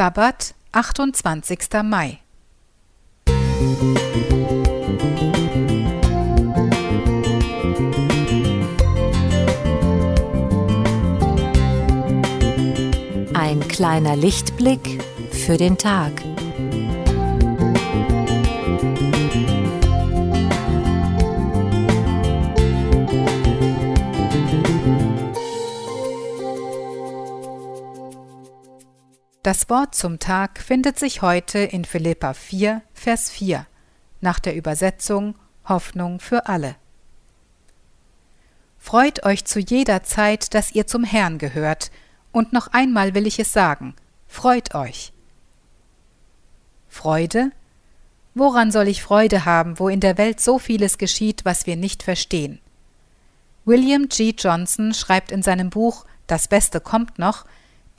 Sabbat, 28. Mai. Ein kleiner Lichtblick für den Tag. Das Wort zum Tag findet sich heute in Philippa 4, Vers 4, nach der Übersetzung Hoffnung für alle. Freut euch zu jeder Zeit, dass ihr zum Herrn gehört, und noch einmal will ich es sagen, freut euch. Freude? Woran soll ich Freude haben, wo in der Welt so vieles geschieht, was wir nicht verstehen? William G. Johnson schreibt in seinem Buch Das Beste kommt noch,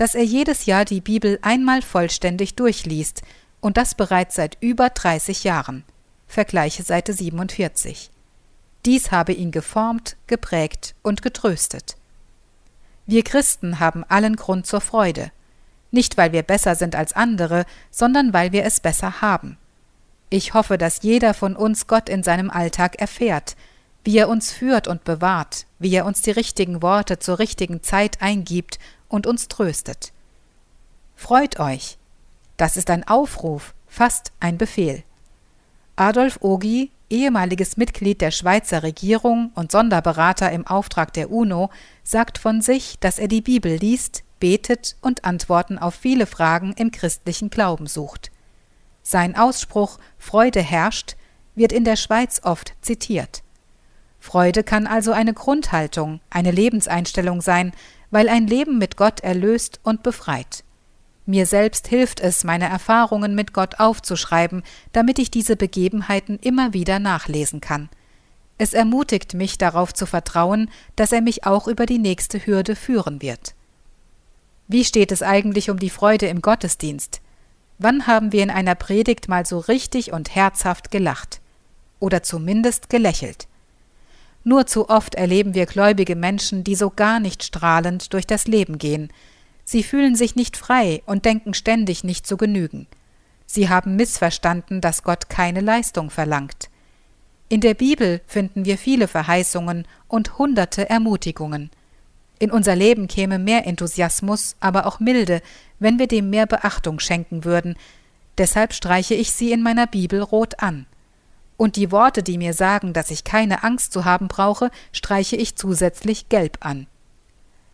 dass er jedes Jahr die Bibel einmal vollständig durchliest, und das bereits seit über 30 Jahren. Vergleiche Seite 47. Dies habe ihn geformt, geprägt und getröstet. Wir Christen haben allen Grund zur Freude, nicht weil wir besser sind als andere, sondern weil wir es besser haben. Ich hoffe, dass jeder von uns Gott in seinem Alltag erfährt, wie er uns führt und bewahrt, wie er uns die richtigen Worte zur richtigen Zeit eingibt und uns tröstet. Freut euch. Das ist ein Aufruf, fast ein Befehl. Adolf Ogi, ehemaliges Mitglied der Schweizer Regierung und Sonderberater im Auftrag der UNO, sagt von sich, dass er die Bibel liest, betet und Antworten auf viele Fragen im christlichen Glauben sucht. Sein Ausspruch Freude herrscht wird in der Schweiz oft zitiert. Freude kann also eine Grundhaltung, eine Lebenseinstellung sein, weil ein Leben mit Gott erlöst und befreit. Mir selbst hilft es, meine Erfahrungen mit Gott aufzuschreiben, damit ich diese Begebenheiten immer wieder nachlesen kann. Es ermutigt mich darauf zu vertrauen, dass er mich auch über die nächste Hürde führen wird. Wie steht es eigentlich um die Freude im Gottesdienst? Wann haben wir in einer Predigt mal so richtig und herzhaft gelacht? Oder zumindest gelächelt? Nur zu oft erleben wir gläubige Menschen, die so gar nicht strahlend durch das Leben gehen. Sie fühlen sich nicht frei und denken ständig nicht zu genügen. Sie haben missverstanden, dass Gott keine Leistung verlangt. In der Bibel finden wir viele Verheißungen und hunderte Ermutigungen. In unser Leben käme mehr Enthusiasmus, aber auch Milde, wenn wir dem mehr Beachtung schenken würden. Deshalb streiche ich sie in meiner Bibel rot an. Und die Worte, die mir sagen, dass ich keine Angst zu haben brauche, streiche ich zusätzlich gelb an.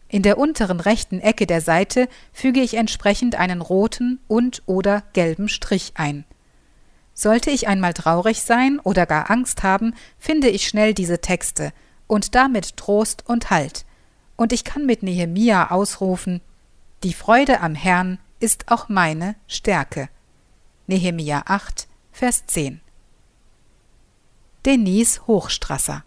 In der unteren rechten Ecke der Seite füge ich entsprechend einen roten und oder gelben Strich ein. Sollte ich einmal traurig sein oder gar Angst haben, finde ich schnell diese Texte und damit Trost und Halt. Und ich kann mit Nehemia ausrufen: Die Freude am Herrn ist auch meine Stärke. Nehemia 8, Vers 10. Denise Hochstrasser